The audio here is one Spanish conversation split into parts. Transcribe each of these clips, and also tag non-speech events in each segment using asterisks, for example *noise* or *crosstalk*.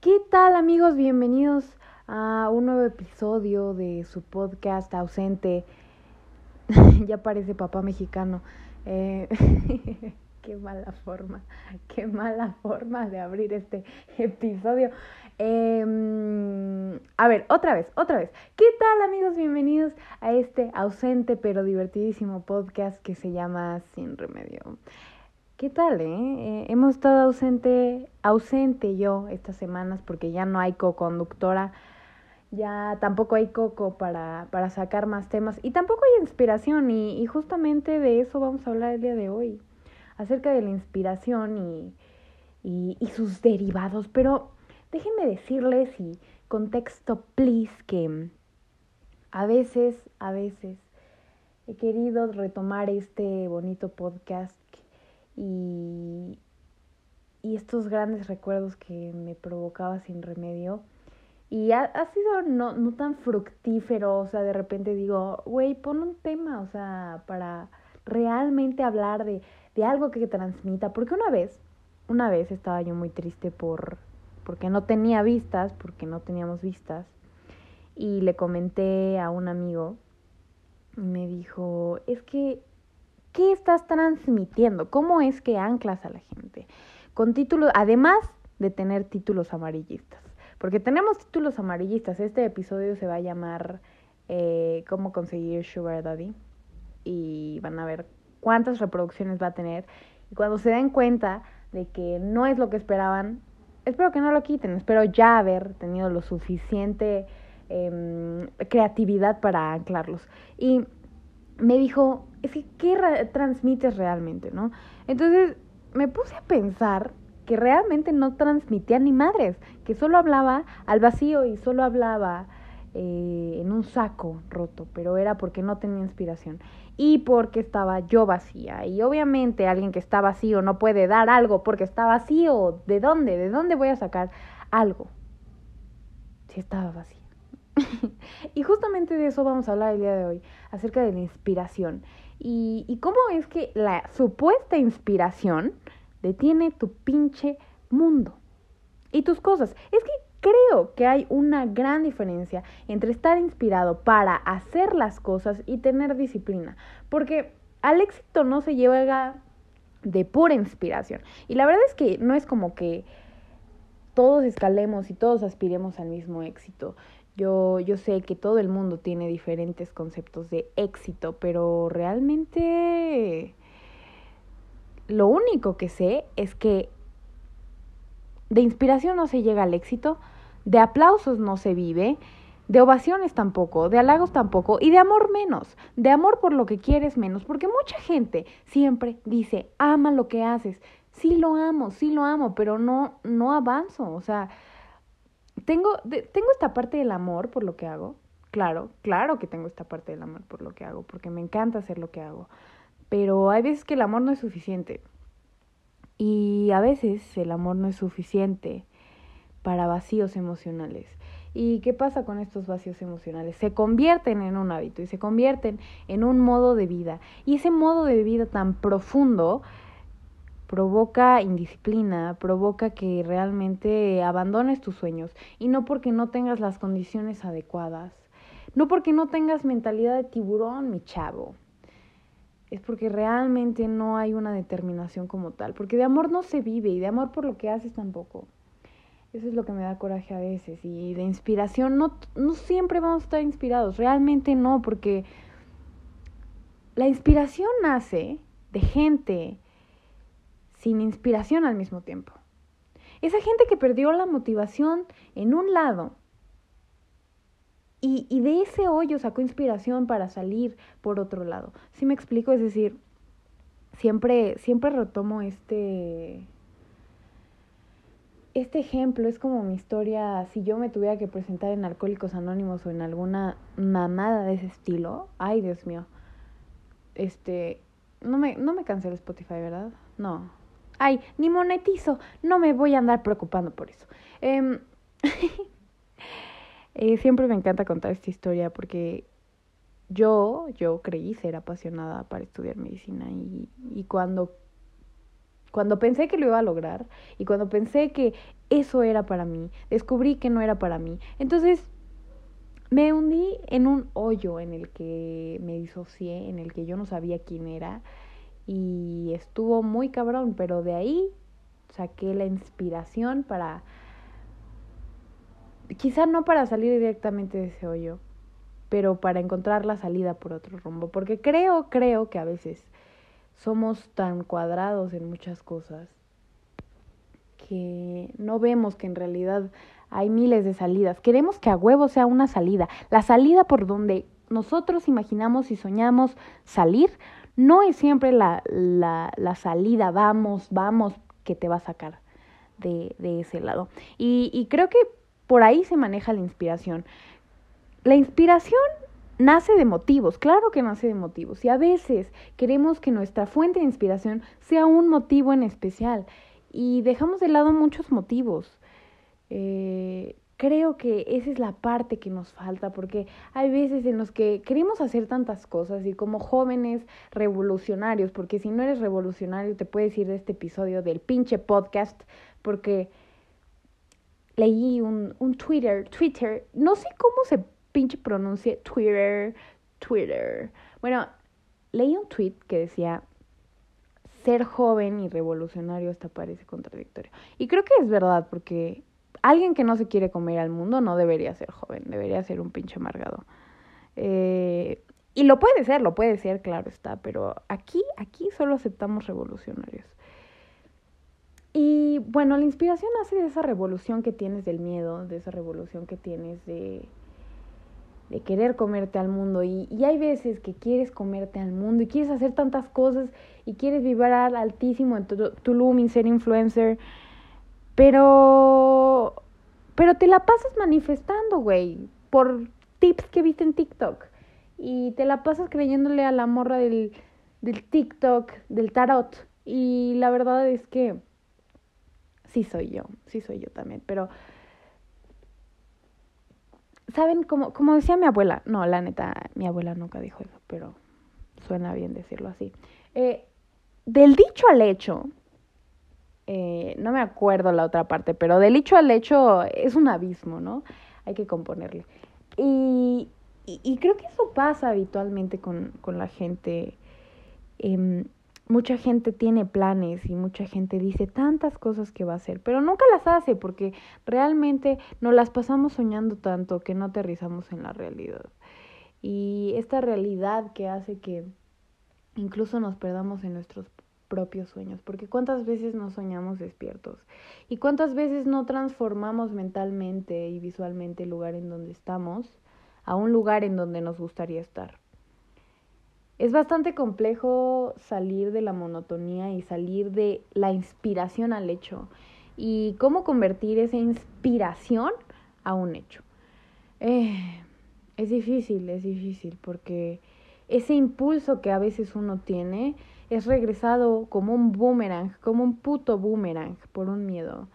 ¿Qué tal amigos? Bienvenidos a un nuevo episodio de su podcast ausente. *laughs* ya parece papá mexicano. Eh, *laughs* qué mala forma, qué mala forma de abrir este episodio. Em, a ver, otra vez, otra vez. ¿Qué tal amigos? Bienvenidos a este ausente pero divertidísimo podcast que se llama Sin Remedio. ¿Qué tal, eh? eh? hemos estado ausente, ausente yo estas semanas porque ya no hay co-conductora, ya tampoco hay coco para, para sacar más temas y tampoco hay inspiración y, y, justamente de eso vamos a hablar el día de hoy, acerca de la inspiración y, y, y sus derivados. Pero déjenme decirles y contexto, please, que a veces, a veces he querido retomar este bonito podcast y, y estos grandes recuerdos que me provocaba sin remedio. Y ha, ha sido no, no tan fructífero, o sea, de repente digo, güey, pon un tema, o sea, para realmente hablar de, de algo que transmita. Porque una vez, una vez estaba yo muy triste por, porque no tenía vistas, porque no teníamos vistas. Y le comenté a un amigo, y me dijo, es que ¿Qué estás transmitiendo? ¿Cómo es que anclas a la gente? Con títulos, además de tener títulos amarillistas. Porque tenemos títulos amarillistas. Este episodio se va a llamar eh, ¿Cómo conseguir Sugar Daddy? Y van a ver cuántas reproducciones va a tener. Y cuando se den cuenta de que no es lo que esperaban, espero que no lo quiten. Espero ya haber tenido lo suficiente eh, creatividad para anclarlos. Y me dijo, es que, ¿qué transmites realmente, no? Entonces me puse a pensar que realmente no transmitía ni madres, que solo hablaba al vacío y solo hablaba eh, en un saco roto, pero era porque no tenía inspiración y porque estaba yo vacía. Y obviamente alguien que está vacío no puede dar algo porque está vacío. ¿De dónde? ¿De dónde voy a sacar algo? Si estaba vacío. *laughs* y justamente de eso vamos a hablar el día de hoy, acerca de la inspiración. Y, cómo es que la supuesta inspiración detiene tu pinche mundo y tus cosas. Es que creo que hay una gran diferencia entre estar inspirado para hacer las cosas y tener disciplina. Porque al éxito no se llega de pura inspiración. Y la verdad es que no es como que todos escalemos y todos aspiremos al mismo éxito. Yo, yo sé que todo el mundo tiene diferentes conceptos de éxito, pero realmente lo único que sé es que de inspiración no se llega al éxito, de aplausos no se vive, de ovaciones tampoco, de halagos tampoco y de amor menos, de amor por lo que quieres menos, porque mucha gente siempre dice, ama lo que haces, sí lo amo, sí lo amo, pero no, no avanzo, o sea, tengo, tengo esta parte del amor por lo que hago. Claro, claro que tengo esta parte del amor por lo que hago, porque me encanta hacer lo que hago. Pero hay veces que el amor no es suficiente. Y a veces el amor no es suficiente para vacíos emocionales. ¿Y qué pasa con estos vacíos emocionales? Se convierten en un hábito y se convierten en un modo de vida. Y ese modo de vida tan profundo provoca indisciplina, provoca que realmente abandones tus sueños y no porque no tengas las condiciones adecuadas, no porque no tengas mentalidad de tiburón, mi chavo. Es porque realmente no hay una determinación como tal, porque de amor no se vive y de amor por lo que haces tampoco. Eso es lo que me da coraje a veces y de inspiración no no siempre vamos a estar inspirados, realmente no, porque la inspiración nace de gente sin inspiración al mismo tiempo. Esa gente que perdió la motivación en un lado y, y de ese hoyo sacó inspiración para salir por otro lado. ¿Sí me explico? Es decir, siempre, siempre retomo este, este ejemplo. Es como mi historia, si yo me tuviera que presentar en Alcohólicos Anónimos o en alguna mamada de ese estilo. Ay, Dios mío. Este, no me, no me cansé el Spotify, ¿verdad? No, ay, ni monetizo, no me voy a andar preocupando por eso. Eh, *laughs* eh, siempre me encanta contar esta historia porque yo, yo creí ser apasionada para estudiar medicina y, y cuando Cuando pensé que lo iba a lograr y cuando pensé que eso era para mí, descubrí que no era para mí. Entonces me hundí en un hoyo en el que me disocié, en el que yo no sabía quién era y estuvo muy cabrón, pero de ahí saqué la inspiración para, quizá no para salir directamente de ese hoyo, pero para encontrar la salida por otro rumbo, porque creo, creo que a veces somos tan cuadrados en muchas cosas que no vemos que en realidad hay miles de salidas. Queremos que a huevo sea una salida. La salida por donde nosotros imaginamos y soñamos salir no es siempre la, la, la salida, vamos, vamos, que te va a sacar de, de ese lado. Y, y creo que por ahí se maneja la inspiración. La inspiración nace de motivos, claro que nace de motivos. Y a veces queremos que nuestra fuente de inspiración sea un motivo en especial. Y dejamos de lado muchos motivos. Eh, creo que esa es la parte que nos falta, porque hay veces en los que queremos hacer tantas cosas y como jóvenes revolucionarios, porque si no eres revolucionario te puedes ir de este episodio del pinche podcast, porque leí un, un Twitter, Twitter, no sé cómo se pinche pronuncia Twitter, Twitter. Bueno, leí un tweet que decía, ser joven y revolucionario hasta parece contradictorio. Y creo que es verdad, porque alguien que no se quiere comer al mundo no debería ser joven, debería ser un pinche amargado. Eh, y lo puede ser, lo puede ser, claro está, pero aquí, aquí solo aceptamos revolucionarios. Y bueno, la inspiración nace de esa revolución que tienes del miedo, de esa revolución que tienes de, de querer comerte al mundo. Y, y, hay veces que quieres comerte al mundo y quieres hacer tantas cosas y quieres vibrar altísimo en Tulum y ser influencer. Pero, pero te la pasas manifestando, güey, por tips que viste en TikTok. Y te la pasas creyéndole a la morra del, del TikTok, del tarot. Y la verdad es que sí soy yo, sí soy yo también. Pero, ¿saben? Como, como decía mi abuela, no, la neta, mi abuela nunca dijo eso, pero suena bien decirlo así. Eh, del dicho al hecho, eh, no me acuerdo la otra parte, pero del hecho al hecho es un abismo, ¿no? Hay que componerle. Y, y, creo que eso pasa habitualmente con, con la gente. Eh, mucha gente tiene planes y mucha gente dice tantas cosas que va a hacer, pero nunca las hace porque realmente nos las pasamos soñando tanto que no aterrizamos en la realidad. Y esta realidad que hace que incluso nos perdamos en nuestros propios sueños, porque cuántas veces no soñamos despiertos y cuántas veces no transformamos mentalmente y visualmente el lugar en donde estamos a un lugar en donde nos gustaría estar. Es bastante complejo salir de la monotonía y salir de la inspiración al hecho y cómo convertir esa inspiración a un hecho. Eh, es difícil, es difícil porque ese impulso que a veces uno tiene es regresado como un boomerang, como un puto boomerang por un miedo.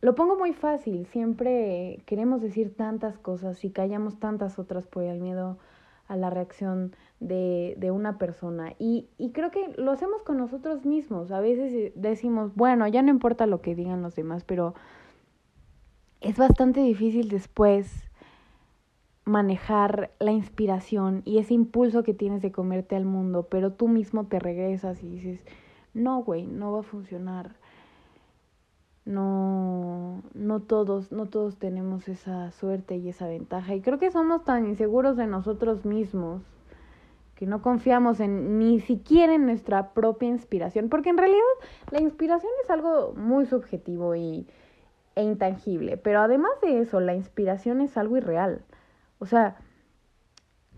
Lo pongo muy fácil, siempre queremos decir tantas cosas y callamos tantas otras por el miedo a la reacción de, de una persona. Y, y creo que lo hacemos con nosotros mismos. A veces decimos, bueno, ya no importa lo que digan los demás, pero es bastante difícil después manejar la inspiración y ese impulso que tienes de comerte al mundo, pero tú mismo te regresas y dices, no, güey, no va a funcionar. No, no todos, no todos tenemos esa suerte y esa ventaja. Y creo que somos tan inseguros de nosotros mismos que no confiamos en ni siquiera en nuestra propia inspiración, porque en realidad la inspiración es algo muy subjetivo y, e intangible, pero además de eso, la inspiración es algo irreal. O sea,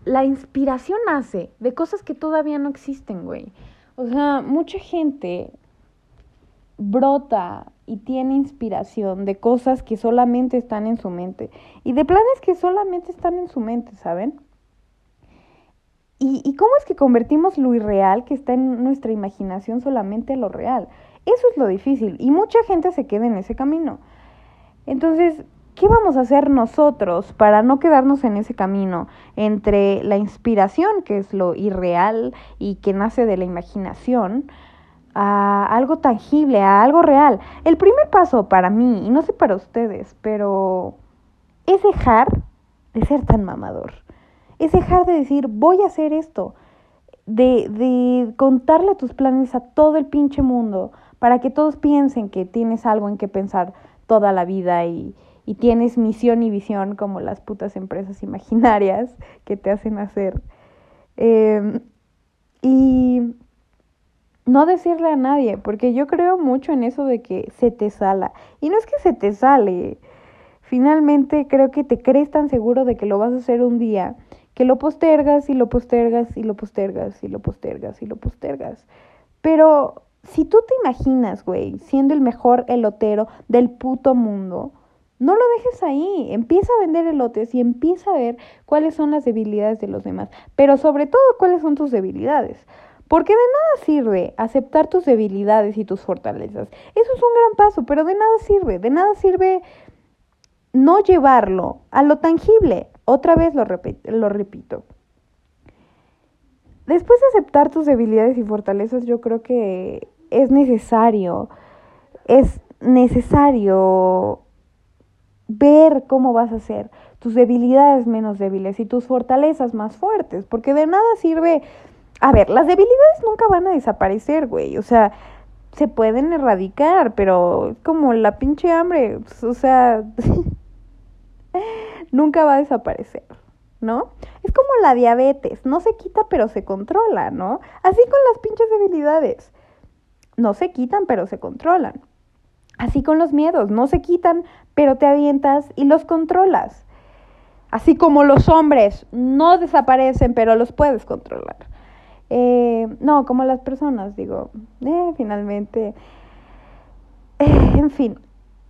la inspiración nace de cosas que todavía no existen, güey. O sea, mucha gente brota y tiene inspiración de cosas que solamente están en su mente y de planes que solamente están en su mente, ¿saben? ¿Y, y cómo es que convertimos lo irreal que está en nuestra imaginación solamente en lo real? Eso es lo difícil y mucha gente se queda en ese camino. Entonces, ¿Qué vamos a hacer nosotros para no quedarnos en ese camino entre la inspiración, que es lo irreal y que nace de la imaginación, a algo tangible, a algo real. El primer paso para mí, y no sé para ustedes, pero es dejar de ser tan mamador. Es dejar de decir, voy a hacer esto. De, de contarle tus planes a todo el pinche mundo para que todos piensen que tienes algo en que pensar toda la vida y, y tienes misión y visión como las putas empresas imaginarias *laughs* que te hacen hacer. Em, y no decirle a nadie, porque yo creo mucho en eso de que se te sala. Y no es que se te sale, finalmente creo que te crees tan seguro de que lo vas a hacer un día, que lo postergas y lo postergas y lo postergas y lo postergas y lo postergas. Pero si tú te imaginas, güey, siendo el mejor elotero del puto mundo, no lo dejes ahí, empieza a vender elotes y empieza a ver cuáles son las debilidades de los demás, pero sobre todo cuáles son tus debilidades. Porque de nada sirve aceptar tus debilidades y tus fortalezas. Eso es un gran paso, pero de nada sirve. De nada sirve no llevarlo a lo tangible. Otra vez lo, lo repito. Después de aceptar tus debilidades y fortalezas, yo creo que es necesario, es necesario ver cómo vas a hacer tus debilidades menos débiles y tus fortalezas más fuertes, porque de nada sirve a ver, las debilidades nunca van a desaparecer, güey. O sea, se pueden erradicar, pero como la pinche hambre. O sea, *laughs* nunca va a desaparecer, ¿no? Es como la diabetes. No se quita, pero se controla, ¿no? Así con las pinches debilidades. No se quitan, pero se controlan. Así con los miedos. No se quitan, pero te avientas y los controlas. Así como los hombres no desaparecen, pero los puedes controlar. Eh, no, como las personas, digo, eh, finalmente. Eh, en fin,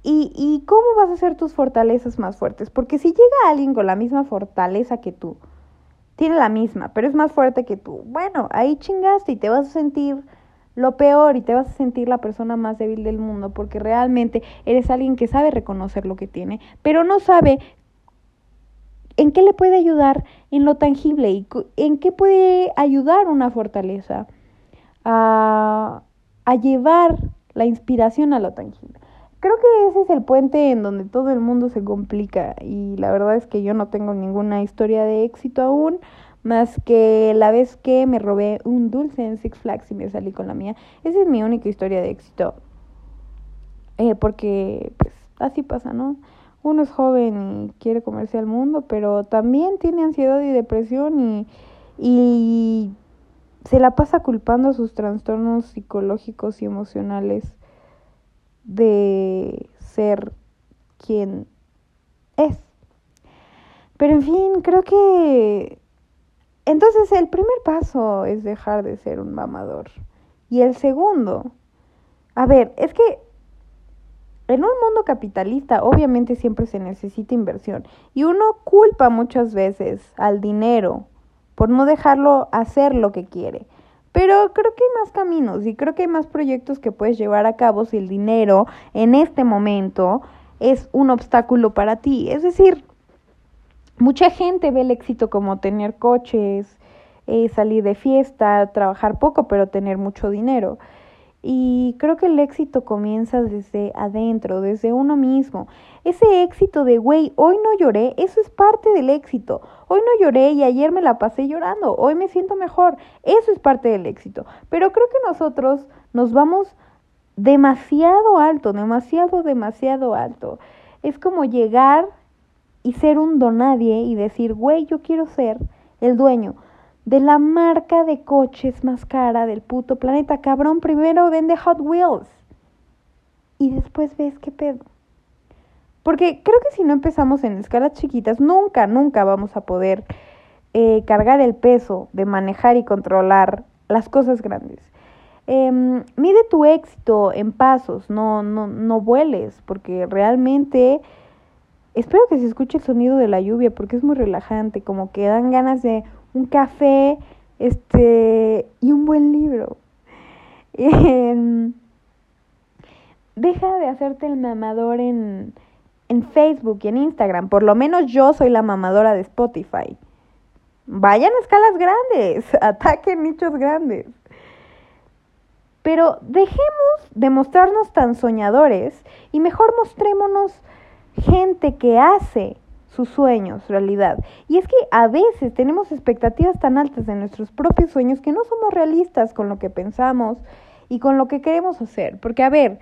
¿Y, ¿y cómo vas a hacer tus fortalezas más fuertes? Porque si llega alguien con la misma fortaleza que tú, tiene la misma, pero es más fuerte que tú, bueno, ahí chingaste y te vas a sentir lo peor y te vas a sentir la persona más débil del mundo porque realmente eres alguien que sabe reconocer lo que tiene, pero no sabe ¿En qué le puede ayudar en lo tangible? ¿Y ¿En qué puede ayudar una fortaleza a, a llevar la inspiración a lo tangible? Creo que ese es el puente en donde todo el mundo se complica y la verdad es que yo no tengo ninguna historia de éxito aún, más que la vez que me robé un dulce en Six Flags y me salí con la mía. Esa es mi única historia de éxito. Eh, porque pues así pasa, ¿no? uno es joven y quiere comerse al mundo, pero también tiene ansiedad y depresión y, y se la pasa culpando sus trastornos psicológicos y emocionales de ser quien es. Pero en fin, creo que entonces el primer paso es dejar de ser un mamador. Y el segundo, a ver, es que en un mundo capitalista obviamente siempre se necesita inversión y uno culpa muchas veces al dinero por no dejarlo hacer lo que quiere. Pero creo que hay más caminos y creo que hay más proyectos que puedes llevar a cabo si el dinero en este momento es un obstáculo para ti. Es decir, mucha gente ve el éxito como tener coches, eh, salir de fiesta, trabajar poco pero tener mucho dinero. Y creo que el éxito comienza desde adentro, desde uno mismo. Ese éxito de, güey, hoy no lloré, eso es parte del éxito. Hoy no lloré y ayer me la pasé llorando, hoy me siento mejor, eso es parte del éxito. Pero creo que nosotros nos vamos demasiado alto, demasiado, demasiado alto. Es como llegar y ser un donadie y decir, güey, yo quiero ser el dueño de la marca de coches más cara del puto planeta. Cabrón, primero vende Hot Wheels y después ves qué pedo. Porque creo que si no empezamos en escalas chiquitas, nunca, nunca vamos a poder eh, cargar el peso de manejar y controlar las cosas grandes. Em, mide tu éxito en pasos, no, no, no vueles, porque realmente espero que se escuche el sonido de la lluvia, porque es muy relajante, como que dan ganas de un café este, y un buen libro. *laughs* deja de hacerte el mamador en, en Facebook y en Instagram. Por lo menos yo soy la mamadora de Spotify. Vayan a escalas grandes, *laughs* ataquen nichos grandes. Pero dejemos de mostrarnos tan soñadores y mejor mostrémonos gente que hace sus sueños realidad. Y es que a veces tenemos expectativas tan altas de nuestros propios sueños que no somos realistas con lo que pensamos y con lo que queremos hacer. Porque, a ver,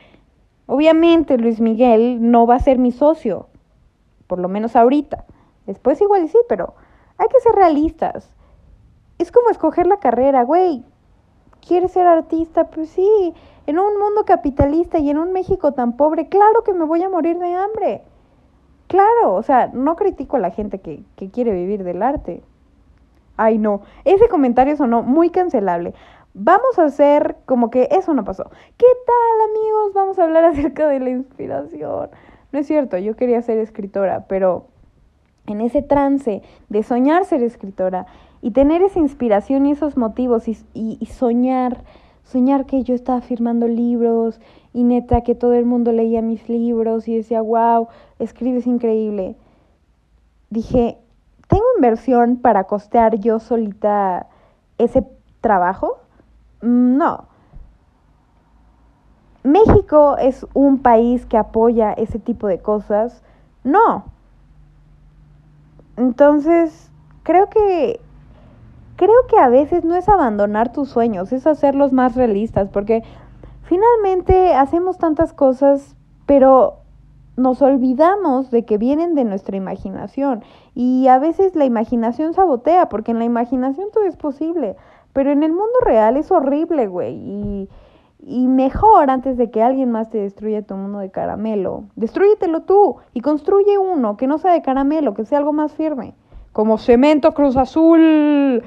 obviamente Luis Miguel no va a ser mi socio, por lo menos ahorita. Después igual sí, pero hay que ser realistas. Es como escoger la carrera, güey. ¿Quieres ser artista? Pues sí. En un mundo capitalista y en un México tan pobre, claro que me voy a morir de hambre. Claro, o sea, no critico a la gente que, que quiere vivir del arte. Ay, no, ese comentario sonó muy cancelable. Vamos a hacer como que eso no pasó. ¿Qué tal, amigos? Vamos a hablar *laughs* acerca de la inspiración. No es cierto, yo quería ser escritora, pero en ese trance de soñar ser escritora y tener esa inspiración y esos motivos y, y, soñar, soñar que yo estaba firmando libros y neta que todo el mundo leía mis libros y decía, wow, escribes increíble. Dije, ¿tengo inversión para costear yo solita ese trabajo? Mm, no. ¿México es un país que apoya ese tipo de cosas? No. Entonces, creo que creo que a veces no es abandonar tus sueños, es hacerlos más realistas, porque finalmente hacemos tantas cosas, pero nos olvidamos de que vienen de nuestra imaginación y a veces la imaginación sabotea, porque en la imaginación todo es posible, pero en el mundo real es horrible, güey, y, y mejor antes de que alguien más te destruya tu mundo de caramelo, destruyetelo tú y construye uno que no sea de caramelo, que sea algo más firme, como Cemento Cruz Azul.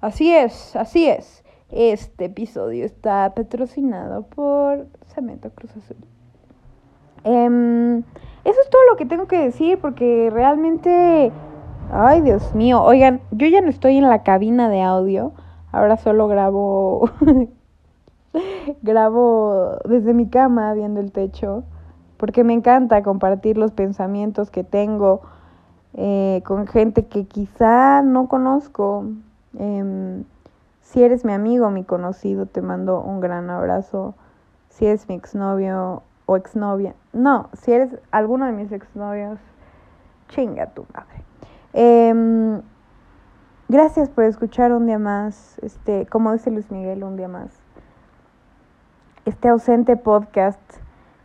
Así es, así es. Este episodio está patrocinado por Cemento Cruz Azul. Em, eso es todo lo que tengo que decir porque realmente... Ay, Dios mío. Oigan, yo ya no estoy en la cabina de audio. Ahora solo grabo... *laughs* grabo desde mi cama viendo el techo. Porque me encanta compartir los pensamientos que tengo eh, con gente que quizá no conozco. Em, si eres mi amigo, mi conocido, te mando un gran abrazo. Si eres mi exnovio o exnovia, no, si eres alguno de mis exnovios, chinga tu madre. Em, gracias por escuchar un día más, este, como dice Luis Miguel, un día más. Este ausente podcast,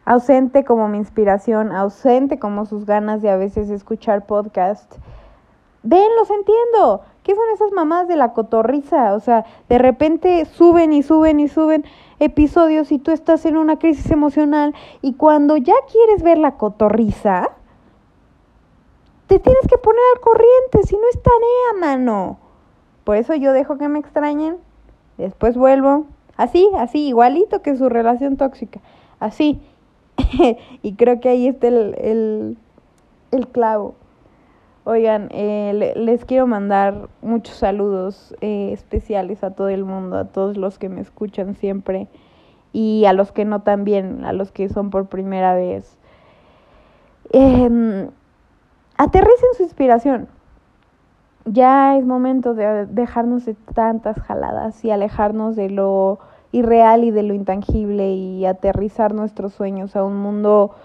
ausente como mi inspiración, ausente como sus ganas de a veces escuchar podcast. Ven, los entiendo. ¿Qué son esas mamás de la cotorriza? O sea, de repente suben y suben y suben episodios y tú estás en una crisis emocional y cuando ya quieres ver la cotorriza, te tienes que poner al corriente, si no es tarea, mano. Por eso yo dejo que me extrañen, después vuelvo, así, así, igualito que su relación tóxica, así. *laughs* y creo que ahí está el, el, el clavo. Oigan, eh, les quiero mandar muchos saludos eh, especiales a todo el mundo, a todos los que me escuchan siempre y a los que no también, a los que son por primera vez. Eh, aterricen su inspiración. Ya es momento de dejarnos de tantas jaladas y alejarnos de lo irreal y de lo intangible y aterrizar nuestros sueños a un mundo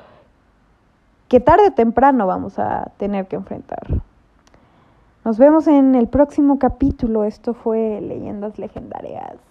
que tarde o temprano vamos a tener que enfrentar. Nos vemos en el próximo capítulo. Esto fue Leyendas Legendarias.